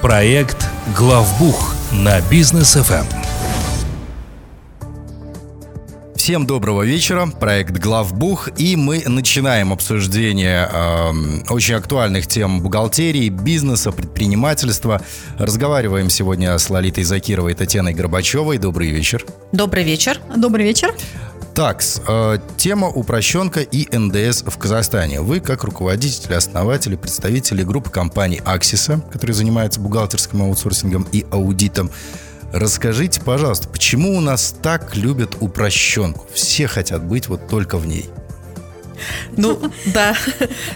Проект «Главбух» на бизнес ФМ. Всем доброго вечера. Проект Главбух. И мы начинаем обсуждение э, очень актуальных тем бухгалтерии, бизнеса, предпринимательства. Разговариваем сегодня с Лолитой Закировой и Татьяной Горбачевой. Добрый вечер. Добрый вечер. Добрый вечер. Так, э, тема упрощенка и НДС в Казахстане. Вы, как руководитель, основатель, представитель группы компаний Аксиса, которые занимаются бухгалтерским аутсорсингом и аудитом, Расскажите, пожалуйста, почему у нас так любят упрощенку? Все хотят быть вот только в ней. Ну, да.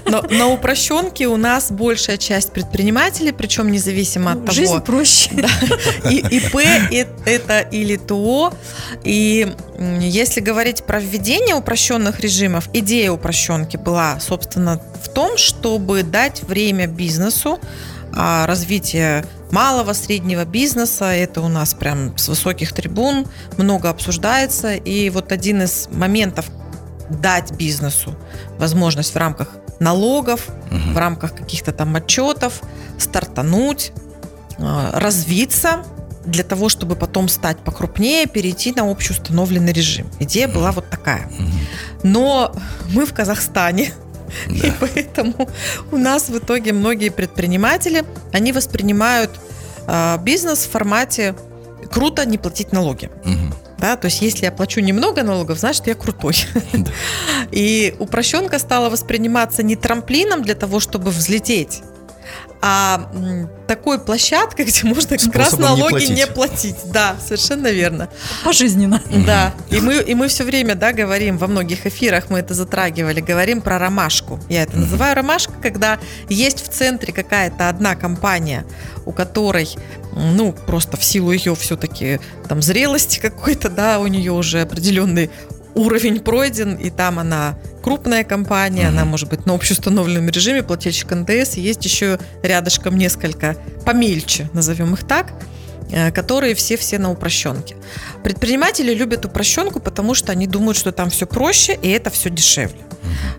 Но на упрощенке у нас большая часть предпринимателей, причем независимо от того... Жизнь проще. Да, и ИП это или ТО. И если говорить про введение упрощенных режимов, идея упрощенки была, собственно, в том, чтобы дать время бизнесу а развитие малого, среднего бизнеса. Это у нас прям с высоких трибун много обсуждается. И вот один из моментов дать бизнесу возможность в рамках налогов, угу. в рамках каких-то там отчетов стартануть, а, развиться для того, чтобы потом стать покрупнее, перейти на общеустановленный режим. Идея была вот такая. Но мы в Казахстане, да. И поэтому у нас в итоге многие предприниматели, они воспринимают э, бизнес в формате круто не платить налоги. Угу. Да, то есть, если я плачу немного налогов, значит, я крутой. Да. И упрощенка стала восприниматься не трамплином для того, чтобы взлететь, а такой площадкой, где можно как раз налоги не, не платить. Да, совершенно верно. Пожизненно. Да. И мы, и мы все время, да, говорим, во многих эфирах мы это затрагивали, говорим про ромашку. Я это называю ромашка, когда есть в центре какая-то одна компания, у которой, ну, просто в силу ее все-таки там зрелости какой-то, да, у нее уже определенный уровень пройден, и там она крупная компания, mm-hmm. она может быть на общеустановленном режиме, плательщик НДС, есть еще рядышком несколько помельче, назовем их так, э, которые все-все на упрощенке. Предприниматели любят упрощенку, потому что они думают, что там все проще и это все дешевле.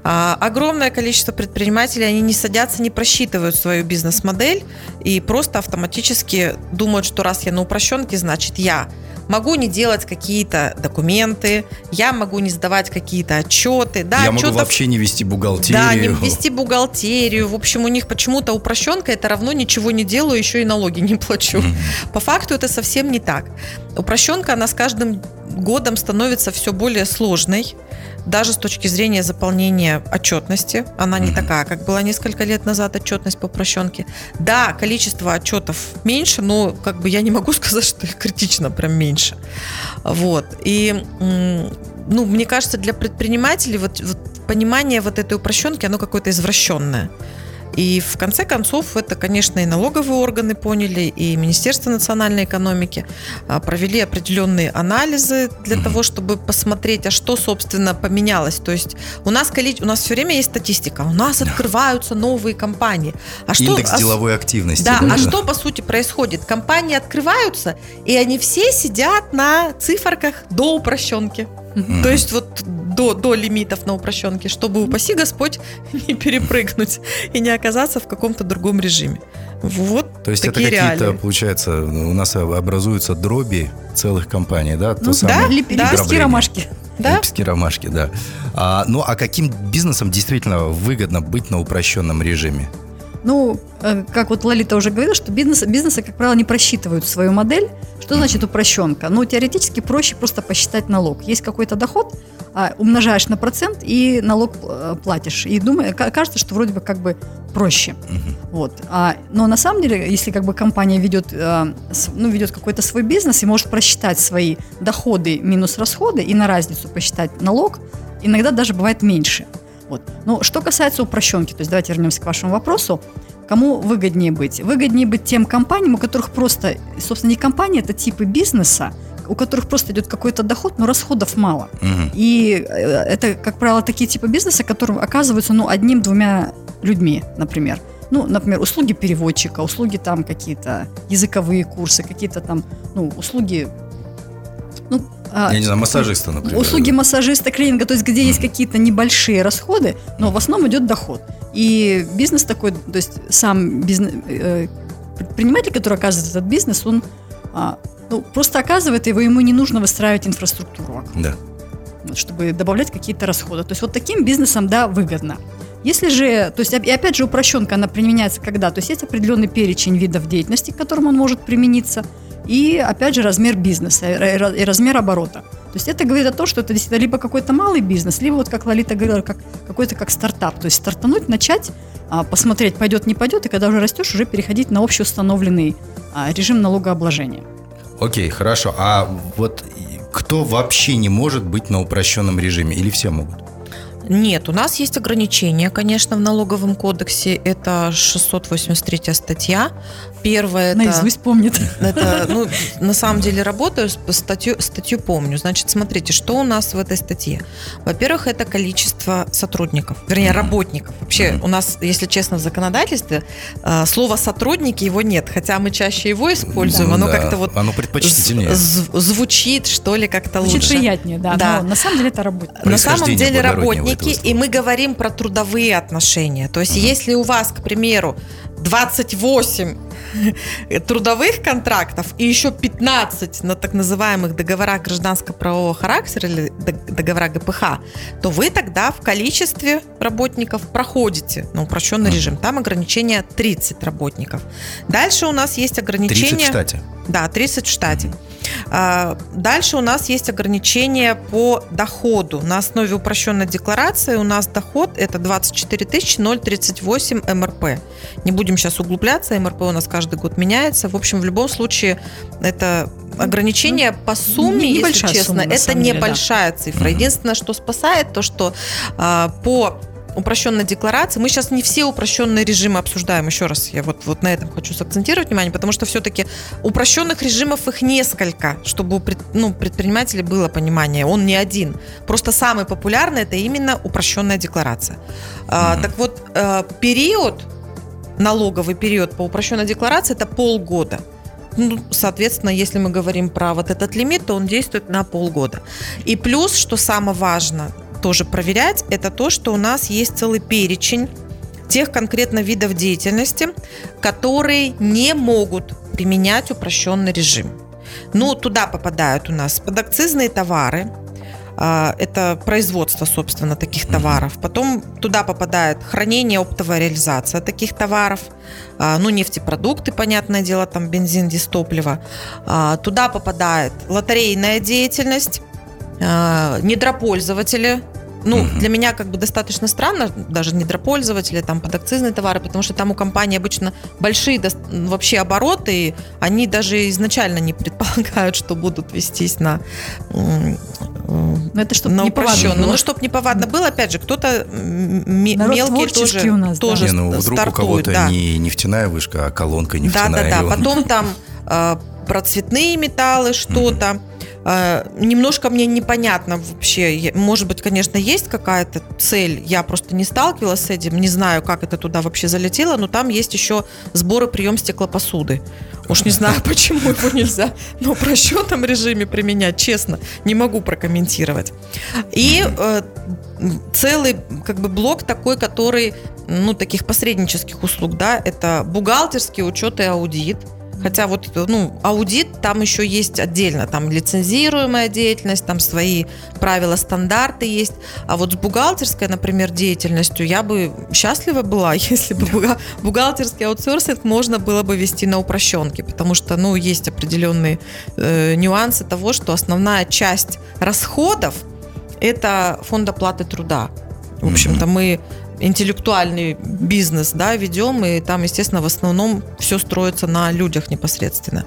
А, огромное количество предпринимателей, они не садятся, не просчитывают свою бизнес-модель и просто автоматически думают, что раз я на упрощенке, значит я могу не делать какие-то документы, я могу не сдавать какие-то отчеты. Да, я отчетов, могу вообще не вести бухгалтерию. Да, не вести бухгалтерию. В общем, у них почему-то упрощенка это равно ничего не делаю, еще и налоги не плачу. Mm-hmm. По факту это совсем не так. Упрощенка, она с каждым годом становится все более сложной даже с точки зрения заполнения отчетности. Она не такая, как была несколько лет назад отчетность по прощенке. Да, количество отчетов меньше, но как бы я не могу сказать, что их критично прям меньше. Вот. И ну, мне кажется, для предпринимателей вот, вот понимание вот этой упрощенки, оно какое-то извращенное. И в конце концов это, конечно, и налоговые органы поняли, и Министерство национальной экономики а, провели определенные анализы для того, чтобы посмотреть, а что, собственно, поменялось. То есть у нас, у нас все время есть статистика, у нас открываются новые компании. А что, Индекс а, деловой активности. Да, да, а что, по сути, происходит? Компании открываются, и они все сидят на циферках до упрощенки. То есть вот до, до лимитов на упрощенке, чтобы, упаси Господь, не перепрыгнуть и не оказаться в каком-то другом режиме. Вот То есть это какие-то, получается, у нас образуются дроби целых компаний, да? То ну, самое да, лепестки ромашки. Да? Лепестки ромашки, да. А, ну, а каким бизнесом действительно выгодно быть на упрощенном режиме? Ну, э, как вот Лолита уже говорила, что бизнес, бизнесы, как правило, не просчитывают свою модель. Что значит упрощенка? Ну, теоретически проще просто посчитать налог. Есть какой-то доход, а, умножаешь на процент и налог э, платишь. И думаю, кажется, что вроде бы как бы проще. Вот. А, но на самом деле, если как бы компания ведет, э, ну, ведет какой-то свой бизнес и может просчитать свои доходы минус расходы и на разницу посчитать налог, иногда даже бывает меньше. Вот. Но что касается упрощенки, то есть давайте вернемся к вашему вопросу. Кому выгоднее быть? Выгоднее быть тем компаниям, у которых просто, собственно, не компания, это типы бизнеса, у которых просто идет какой-то доход, но расходов мало. Угу. И э, это, как правило, такие типы бизнеса, которые оказываются ну, одним-двумя людьми, например. Ну, например, услуги переводчика, услуги там какие-то языковые курсы, какие-то там, ну, услуги ну, Я не знаю, массажиста, например. Услуги массажиста, клининга, то есть где есть какие-то небольшие расходы, но в основном идет доход. И бизнес такой, то есть сам бизнес, э, предприниматель, который оказывает этот бизнес, он а, ну, просто оказывает его, ему не нужно выстраивать инфраструктуру, Да. вот, чтобы добавлять какие-то расходы. То есть вот таким бизнесом, да, выгодно. Если же, то есть, и опять же, упрощенка, она применяется когда? То есть есть определенный перечень видов деятельности, к которым он может примениться, и, опять же, размер бизнеса и ра- и размер оборота. То есть это говорит о том, что это действительно либо какой-то малый бизнес, либо вот, как Лолита говорила, как, какой-то как стартап. То есть стартануть, начать, а, посмотреть, пойдет, не пойдет, и когда уже растешь, уже переходить на общеустановленный а, режим налогообложения. Окей, хорошо. А вот кто вообще не может быть на упрощенном режиме? Или все могут? Нет, у нас есть ограничения, конечно, в налоговом кодексе. Это 683 статья. Первое это... Наизусть помнит. Это, ну, на самом деле работаю, статью, статью помню. Значит, смотрите, что у нас в этой статье. Во-первых, это количество сотрудников, вернее, работников. Вообще, у нас, если честно, в законодательстве э, слово «сотрудники» его нет, хотя мы чаще его используем, Ну оно да, как-то вот Оно предпочтительнее. з- звучит, что ли, как-то Звучит лучше. приятнее, да, Да. но на самом деле это работа. На самом деле благороднее слова. и мы говорим про трудовые отношения. То есть, если у вас, к примеру, 28 трудовых контрактов и еще 15 на так называемых договорах гражданско-правового характера или дог- договора ГПХ, то вы тогда в количестве работников проходите на упрощенный Мгм. режим. Там ограничение 30 работников. Дальше у нас есть 30 ограничение... в штате. Да, 30 в штате. А, Дальше у нас есть ограничения по доходу. На основе упрощенной декларации у нас доход это 24 038 МРП. Не будем сейчас углубляться, МРП у нас каждый год меняется. В общем, в любом случае, это ограничение по сумме, не- если небольшая честно, сумма, это самом деле, да. небольшая цифра. Единственное, что спасает, то, что а, по упрощенной декларации. Мы сейчас не все упрощенные режимы обсуждаем. Еще раз, я вот, вот на этом хочу сакцентировать внимание, потому что все-таки упрощенных режимов их несколько, чтобы у пред- ну, предпринимателей было понимание. Он не один. Просто самый популярный это именно упрощенная декларация. А, Мгм. так вот, э, период, налоговый период по упрощенной декларации это полгода. Ну, соответственно, если мы говорим про вот этот лимит, то он действует на полгода. И плюс, что самое важно, тоже проверять, это то, что у нас есть целый перечень тех конкретно видов деятельности, которые не могут применять упрощенный режим. Ну, туда попадают у нас подакцизные товары, это производство, собственно, таких товаров. Потом туда попадает хранение, оптовая реализация таких товаров, а, ну, нефтепродукты, понятное дело, там бензин, дистопливо. А, Туда попадает лотерейная деятельность, а, недропользователи. Ну, Мгм. для меня как бы достаточно странно, даже недропользователи, там подакцизные товары, потому что там у компании обычно большие дос- вообще обороты, и они даже изначально не предполагают, что будут вестись на, Но это чтобы на не повадно упрощенную. Ну, чтобы не повадно было, опять же, кто-то м, м- Народ мелкий тоже, у нас, да. тоже Не, ну вдруг у стартует, кого-то да. не нефтяная вышка, а колонка Да, нефтяная. да, да. и он- Потом там э, про цветные металлы что-то. Э, немножко мне непонятно вообще. Может быть, конечно, есть какая-то цель. Я просто не сталкивалась с этим, не знаю, как это туда вообще залетело, но там есть еще сбор и прием стеклопосуды. Уж не знаю, почему его нельзя на упрощенном режиме применять, честно, не могу прокомментировать. И э, целый как бы блок такой, который, ну, таких посреднических услуг, да, это бухгалтерский учет и аудит. Хотя вот, ну, аудит там еще есть отдельно, там лицензируемая деятельность, там свои правила, стандарты есть. А вот с бухгалтерской, например, деятельностью я бы счастлива была, если бы бухгалтерский аутсорсинг можно было бы вести на упрощенке, потому что, ну, есть определенные э, нюансы того, что основная часть расходов это фонд оплаты труда. В общем-то, мы интеллектуальный бизнес да, ведем, и там, естественно, в основном все строится на людях непосредственно.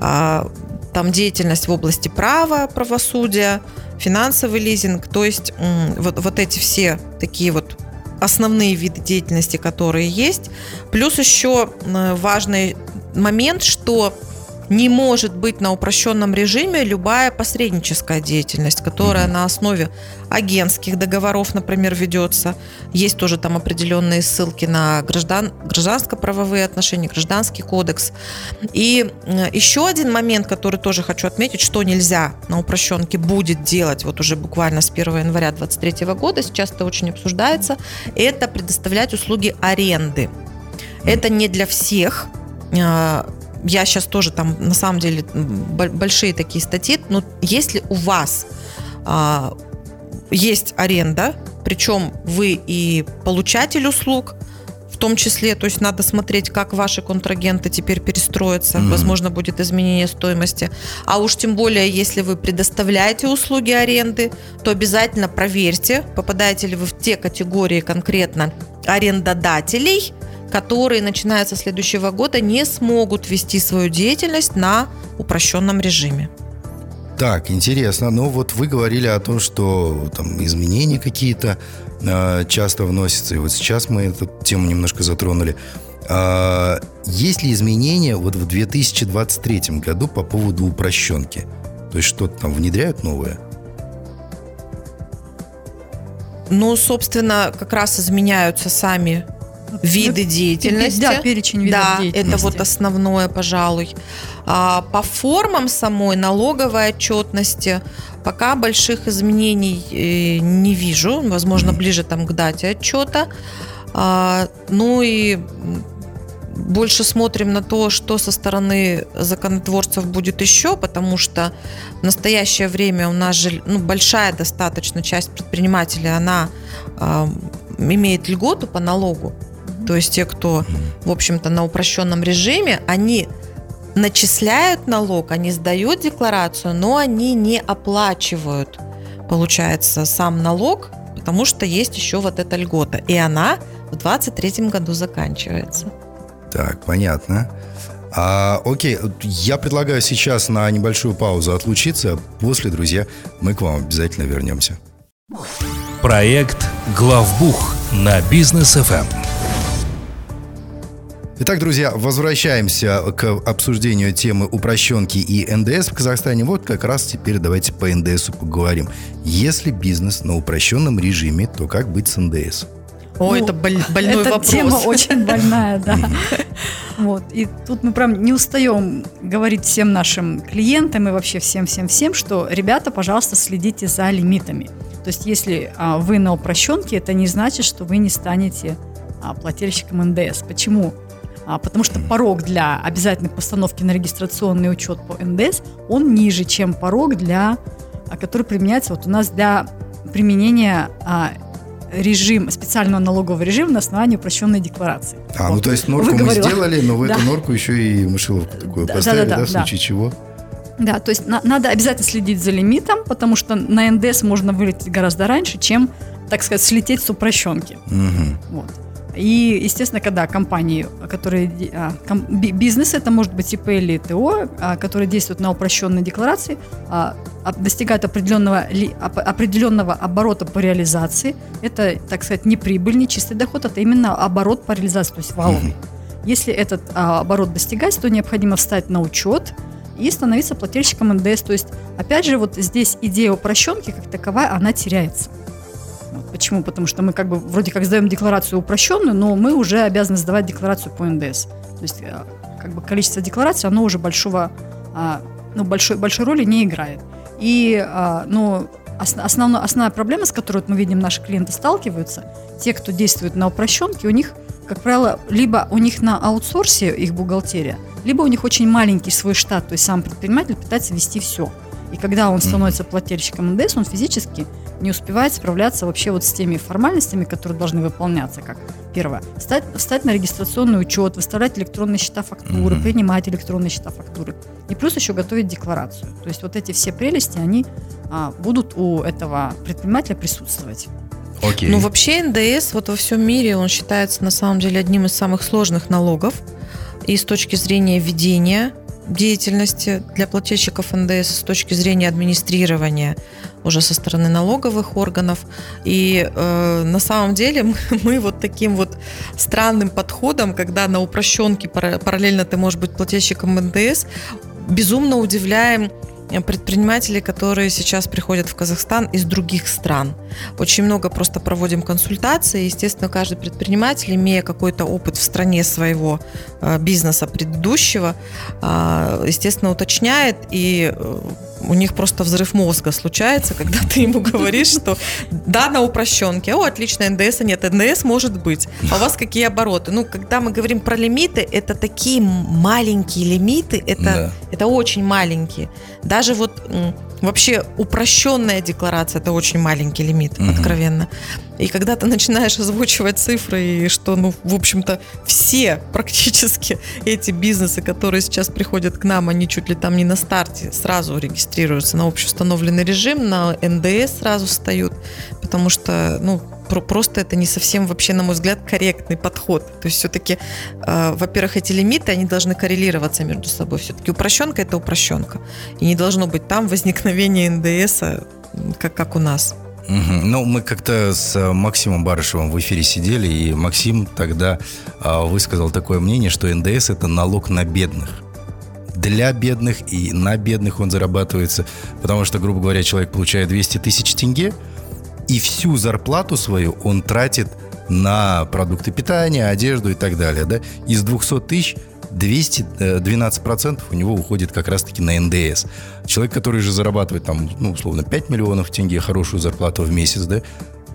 А, Там деятельность в области права, правосудия, финансовый лизинг, то есть вот, вот эти все такие вот основные виды деятельности, которые есть. Плюс еще м, важный момент, что не может быть на упрощенном режиме любая посредническая деятельность, которая Мгм. на основе агентских договоров, например, ведется. Есть тоже там определенные ссылки на граждан, гражданско-правовые отношения, гражданский кодекс. И э, еще один момент, который тоже хочу отметить, что нельзя на упрощенке будет делать вот уже буквально с 1 января 2023 года, сейчас это очень обсуждается, это предоставлять услуги аренды. Это не для всех, я сейчас тоже там на самом деле большие такие статьи, но если у вас а, есть аренда, причем вы и получатель услуг, в том числе, то есть надо смотреть, как ваши контрагенты теперь перестроятся, mm-hmm. возможно, будет изменение стоимости. А уж тем более, если вы предоставляете услуги аренды, то обязательно проверьте, попадаете ли вы в те категории конкретно арендодателей, которые, начиная со следующего года, не смогут вести свою деятельность на упрощенном режиме. Так, интересно. Ну вот вы говорили о том, что там изменения какие-то э, часто вносятся. И вот сейчас мы эту тему немножко затронули. А, есть ли изменения вот в 2023 году по поводу упрощенки? То есть что-то там внедряют новое? Ну, собственно, как раз изменяются сами виды деятельности. Да, перечень видов да, деятельности. это вот основное, пожалуй. А по формам самой налоговой отчетности пока больших изменений э, не вижу. Возможно, ближе там к дате отчета. А, ну и больше смотрим на то, что со стороны законотворцев будет еще, потому что в настоящее время у нас же ну, большая достаточно часть предпринимателей, она э, имеет льготу по налогу. То есть те, кто, в общем-то, на упрощенном режиме, они начисляют налог, они сдают декларацию, но они не оплачивают, получается, сам налог, потому что есть еще вот эта льгота. И она в 2023 году заканчивается. Так, понятно. А, окей, я предлагаю сейчас на небольшую паузу отлучиться. После, друзья, мы к вам обязательно вернемся. Проект «Главбух» на бизнес FM. Итак, друзья, возвращаемся к обсуждению темы упрощенки и НДС в Казахстане. Вот как раз теперь давайте по НДСу поговорим. Если бизнес на упрощенном режиме, то как быть с НДС? О, ну, это боль, больной эта вопрос. тема очень больная, да. Вот. И тут мы прям не устаем говорить всем нашим клиентам и вообще всем-всем-всем, что, ребята, пожалуйста, следите за лимитами. То есть, если а, вы на упрощенке, это не значит, что вы не станете а, плательщиком НДС. Почему? А, потому что порог для обязательной постановки на регистрационный учет по НДС, он ниже, чем порог, для, а, который применяется вот у нас для применения а, режим, специального налогового режима на основании упрощенной декларации. А, вот. ну то есть норку мы сделали, но в да. эту норку еще и мышеловку такую да, поставили, да, да, да, в случае да. чего? Да, то есть на, надо обязательно следить за лимитом, потому что на НДС можно вылететь гораздо раньше, чем, так сказать, слететь с упрощенки. Угу. Вот. И, естественно, когда компании, которые а, бизнес, это может быть ИП или ТО, а, которые действуют на упрощенной декларации, а, достигают определенного, определенного оборота по реализации, это, так сказать, не прибыль, не чистый доход, это именно оборот по реализации, то есть валовый. Если этот оборот достигается, то необходимо встать на учет и становиться плательщиком НДС. То есть, опять же, вот здесь идея упрощенки как таковая, она теряется. Почему? Потому что мы как бы вроде как сдаем декларацию упрощенную, но мы уже обязаны сдавать декларацию по НДС. То есть э, как бы количество деклараций, оно уже большого, а, ну, большой, большой роли не играет. И, а, ну, основная, основная проблема, с которой мы видим, наши клиенты сталкиваются, те, кто действует на упрощенке, у них, как правило, либо у них на аутсорсе их бухгалтерия, либо у них очень маленький свой штат, то есть сам предприниматель пытается вести все. И когда он становится плательщиком НДС, он физически не успевает справляться вообще вот с теми формальностями, которые должны выполняться, как первое, встать, встать на регистрационный учет, выставлять электронные счета фактуры, mm-hmm. принимать электронные счета фактуры, и плюс еще готовить декларацию. То есть вот эти все прелести, они а, будут у этого предпринимателя присутствовать. Okay. Ну, вообще НДС вот во всем мире он считается на самом деле одним из самых сложных налогов. И с точки зрения ведения деятельности для плательщиков НДС, с точки зрения администрирования уже со стороны налоговых органов. И э, на самом деле мы, мы вот таким вот странным подходом, когда на упрощенке параллельно ты можешь быть плательщиком НДС, безумно удивляем предпринимателей, которые сейчас приходят в Казахстан из других стран. Очень много просто проводим консультации. Естественно, каждый предприниматель, имея какой-то опыт в стране своего э, бизнеса предыдущего, э, естественно, уточняет и э, у них просто взрыв мозга случается, когда ты ему говоришь, что да, на упрощенке, о, отлично, НДС, нет, НДС может быть, а у вас какие обороты? Ну, когда мы говорим про лимиты, это такие маленькие лимиты, это, да. это очень маленькие. Даже вот Вообще упрощенная декларация это очень маленький лимит, угу. откровенно. И когда ты начинаешь озвучивать цифры, и что, ну, в общем-то, все практически эти бизнесы, которые сейчас приходят к нам, они чуть ли там не на старте сразу регистрируются на общеустановленный режим, на НДС сразу встают, потому что, ну, просто это не совсем вообще, на мой взгляд, корректный подход. То есть все-таки, э, во-первых, эти лимиты, они должны коррелироваться между собой. Все-таки упрощенка – это упрощенка. И не должно быть там возникновения НДС, как, как у нас. Угу. Ну, мы как-то с Максимом Барышевым в эфире сидели, и Максим тогда э, высказал такое мнение, что НДС – это налог на бедных для бедных и на бедных он зарабатывается, потому что, грубо говоря, человек получает 200 тысяч тенге, и всю зарплату свою он тратит на продукты питания, одежду и так далее. Да? Из 200 тысяч 212% э, у него уходит как раз-таки на НДС. Человек, который же зарабатывает там, ну, условно, 5 миллионов тенге, хорошую зарплату в месяц, да,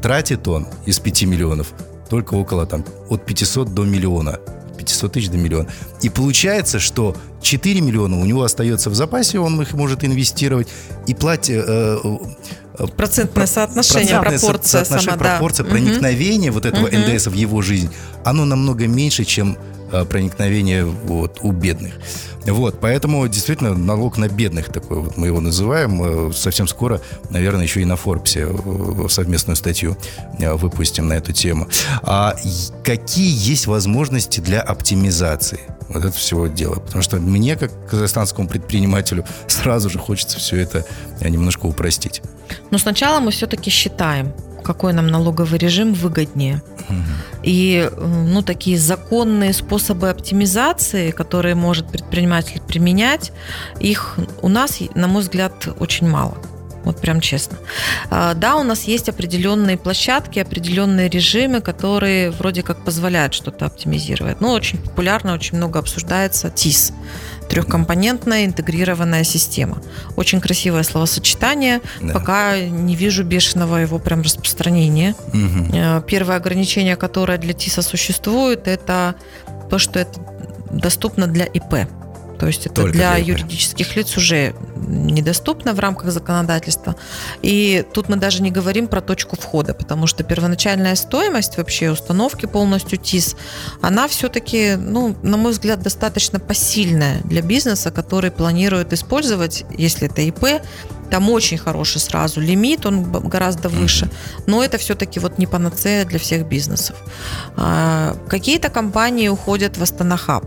тратит он из 5 миллионов только около там от 500 до миллиона. 500 тысяч до миллиона. И получается, что 4 миллиона у него остается в запасе, он их может инвестировать и платить... Э, э, Процентное соотношение, Процентное пропорция соотношение, сама, пропорция да. проникновения угу. вот этого угу. НДС в его жизнь, оно намного меньше, чем э, проникновение вот, у бедных. Вот, поэтому действительно налог на бедных такой вот мы его называем. Э, совсем скоро, наверное, еще и на Форбсе э, совместную статью выпустим на эту тему. А какие есть возможности для оптимизации? Вот это всего дела. Потому что мне, как казахстанскому предпринимателю, сразу же хочется все это немножко упростить. Но сначала мы все-таки считаем, какой нам налоговый режим выгоднее. И ну, такие законные способы оптимизации, которые может предприниматель применять, их у нас, на мой взгляд, очень мало. Вот прям честно. А, да, у нас есть определенные площадки, определенные режимы, которые вроде как позволяют что-то оптимизировать. Ну, очень популярно, очень много обсуждается ТИС трехкомпонентная интегрированная система. Очень красивое словосочетание. Да. Пока не вижу бешеного его прям распространения. Угу. Первое ограничение, которое для ТИСа существует, это то, что это доступно для ИП. То есть это Только для, для юридических лиц уже недоступно в рамках законодательства. И тут мы даже не говорим про точку входа, потому что первоначальная стоимость вообще установки полностью ТИС, она все-таки, ну, на мой взгляд, достаточно посильная для бизнеса, который планирует использовать, если это ИП, там очень хороший сразу лимит, он гораздо выше, но это все-таки вот не панацея для всех бизнесов. А, какие-то компании уходят в Астанахаб.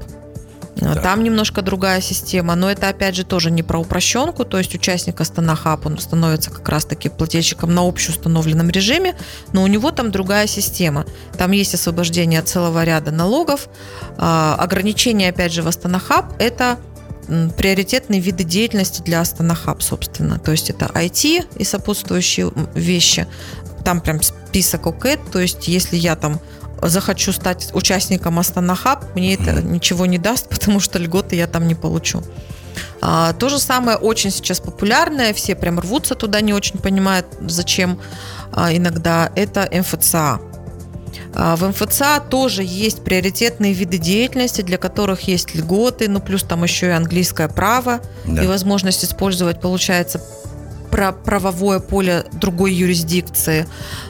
Да. Там немножко другая система, но это опять же тоже не про упрощенку, то есть участник Астана Хаб, он становится как раз-таки плательщиком на общеустановленном режиме, но у него там другая система. Там есть освобождение от целого ряда налогов. А, ограничение, опять же, в Астана Хаб – это приоритетные виды деятельности для Астана Хаб, собственно. То есть это IT и сопутствующие вещи. Там прям список ОКЭД, то есть если я там захочу стать участником Астана Хаб, мне это ничего не даст, потому что льготы я там не получу. А, то же самое очень сейчас популярное, все прям рвутся туда, не очень понимают, зачем а, иногда, это МФЦА. А, в МФЦА тоже есть приоритетные виды деятельности, для которых есть льготы, ну плюс там еще и английское право да. и возможность использовать, получается, про правовое поле другой юрисдикции.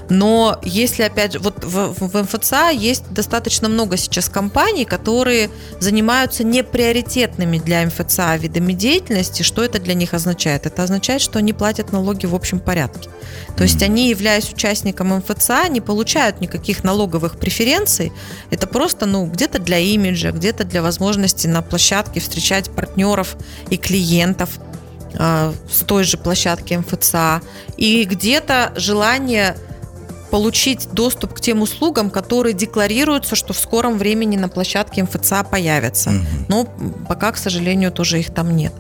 Но если, опять же, вот в, в МФЦА есть достаточно много сейчас компаний, которые занимаются неприоритетными для МФЦА видами деятельности. Что это для них означает? Это означает, что они платят налоги в общем порядке. То есть они, являясь участником МФЦА, не получают никаких налоговых преференций. Это просто, ну, где-то для имиджа, где-то для возможности на площадке встречать партнеров и клиентов с той же площадки МФЦА. И где-то желание получить доступ к тем услугам, которые декларируются, что в скором времени на площадке МФЦА появятся. Угу. Но пока, к сожалению, тоже их там нет.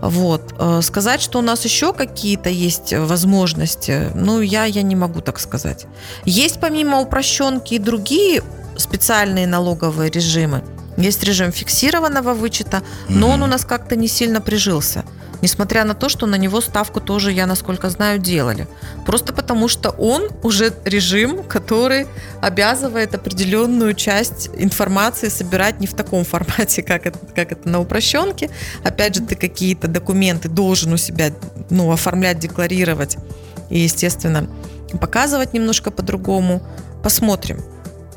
Вот. Э, сказать, что у нас еще какие-то есть возможности, ну, я, я не могу так сказать. Есть помимо упрощенки и другие специальные налоговые режимы. Есть режим фиксированного вычета, но Мгм. он у нас как-то не сильно прижился. Несмотря на то, что на него ставку тоже, я насколько знаю, делали. Просто потому, что он уже режим, который обязывает определенную часть информации собирать не в таком формате, как это, как это на упрощенке. Опять же, ты какие-то документы должен у себя ну, оформлять, декларировать и, естественно, показывать немножко по-другому. Посмотрим.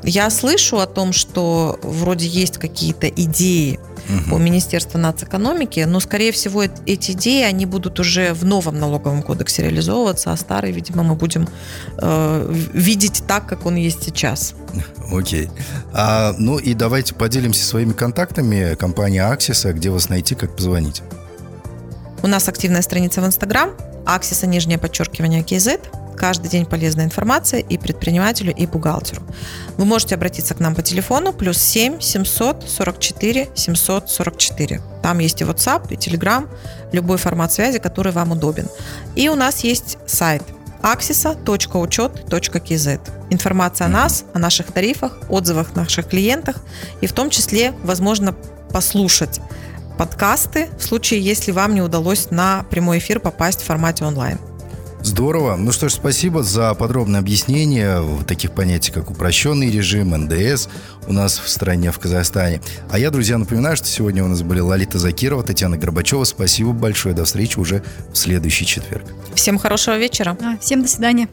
Я слышу о том, что вроде есть какие-то идеи Мгм. у Министерства нацэкономики, но, скорее всего, эт- эти идеи, они будут уже в новом налоговом кодексе реализовываться, а старый, видимо, мы будем э, видеть так, как он есть сейчас. Окей. А, ну и давайте поделимся своими контактами компании Аксиса, где вас найти, как позвонить. У нас активная страница в Инстаграм, Аксиса, нижнее подчеркивание KZ. Каждый день полезная информация и предпринимателю, и бухгалтеру. Вы можете обратиться к нам по телефону плюс 7 744 744. Там есть и WhatsApp, и Telegram, любой формат связи, который вам удобен. И у нас есть сайт axisa.учет.kz. Информация о нас, о наших тарифах, отзывах наших клиентах и в том числе, возможно, послушать подкасты в случае, если вам не удалось на прямой эфир попасть в формате онлайн. Здорово. Ну что ж, спасибо за подробное объяснение в таких понятий, как упрощенный режим, НДС у нас в стране, в Казахстане. А я, друзья, напоминаю, что сегодня у нас были Лолита Закирова, Татьяна Горбачева. Спасибо большое. До встречи уже в следующий четверг. Всем хорошего вечера. А, Всем до свидания.